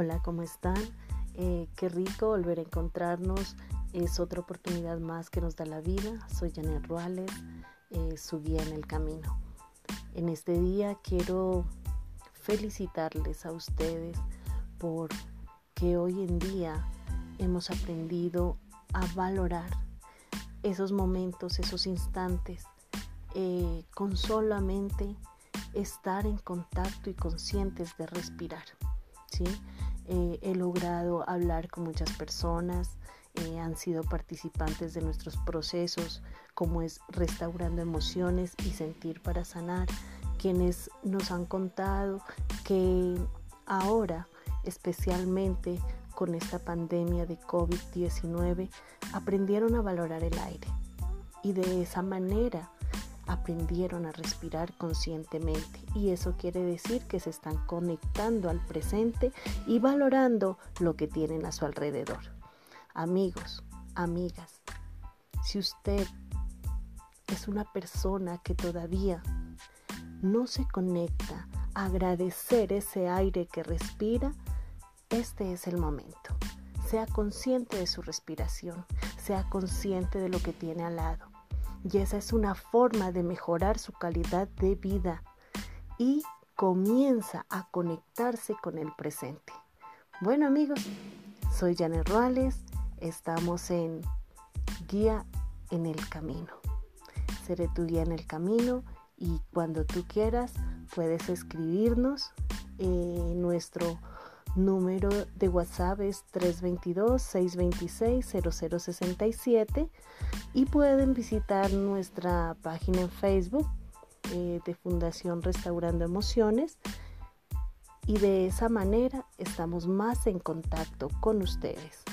Hola, ¿cómo están? Eh, qué rico volver a encontrarnos. Es otra oportunidad más que nos da la vida. Soy Janet Ruales, eh, su guía en el camino. En este día quiero felicitarles a ustedes por que hoy en día hemos aprendido a valorar esos momentos, esos instantes, eh, con solamente estar en contacto y conscientes de respirar. ¿sí? Eh, he logrado hablar con muchas personas, eh, han sido participantes de nuestros procesos, como es restaurando emociones y sentir para sanar, quienes nos han contado que ahora, especialmente con esta pandemia de COVID-19, aprendieron a valorar el aire. Y de esa manera aprendieron a respirar conscientemente y eso quiere decir que se están conectando al presente y valorando lo que tienen a su alrededor. Amigos, amigas, si usted es una persona que todavía no se conecta a agradecer ese aire que respira, este es el momento. Sea consciente de su respiración, sea consciente de lo que tiene al lado y esa es una forma de mejorar su calidad de vida y comienza a conectarse con el presente. Bueno amigos, soy Janet Ruales, estamos en Guía en el Camino. Seré tu guía en el camino y cuando tú quieras puedes escribirnos en nuestro número de WhatsApp es 322-626-0067 y pueden visitar nuestra página en Facebook eh, de Fundación Restaurando Emociones y de esa manera estamos más en contacto con ustedes.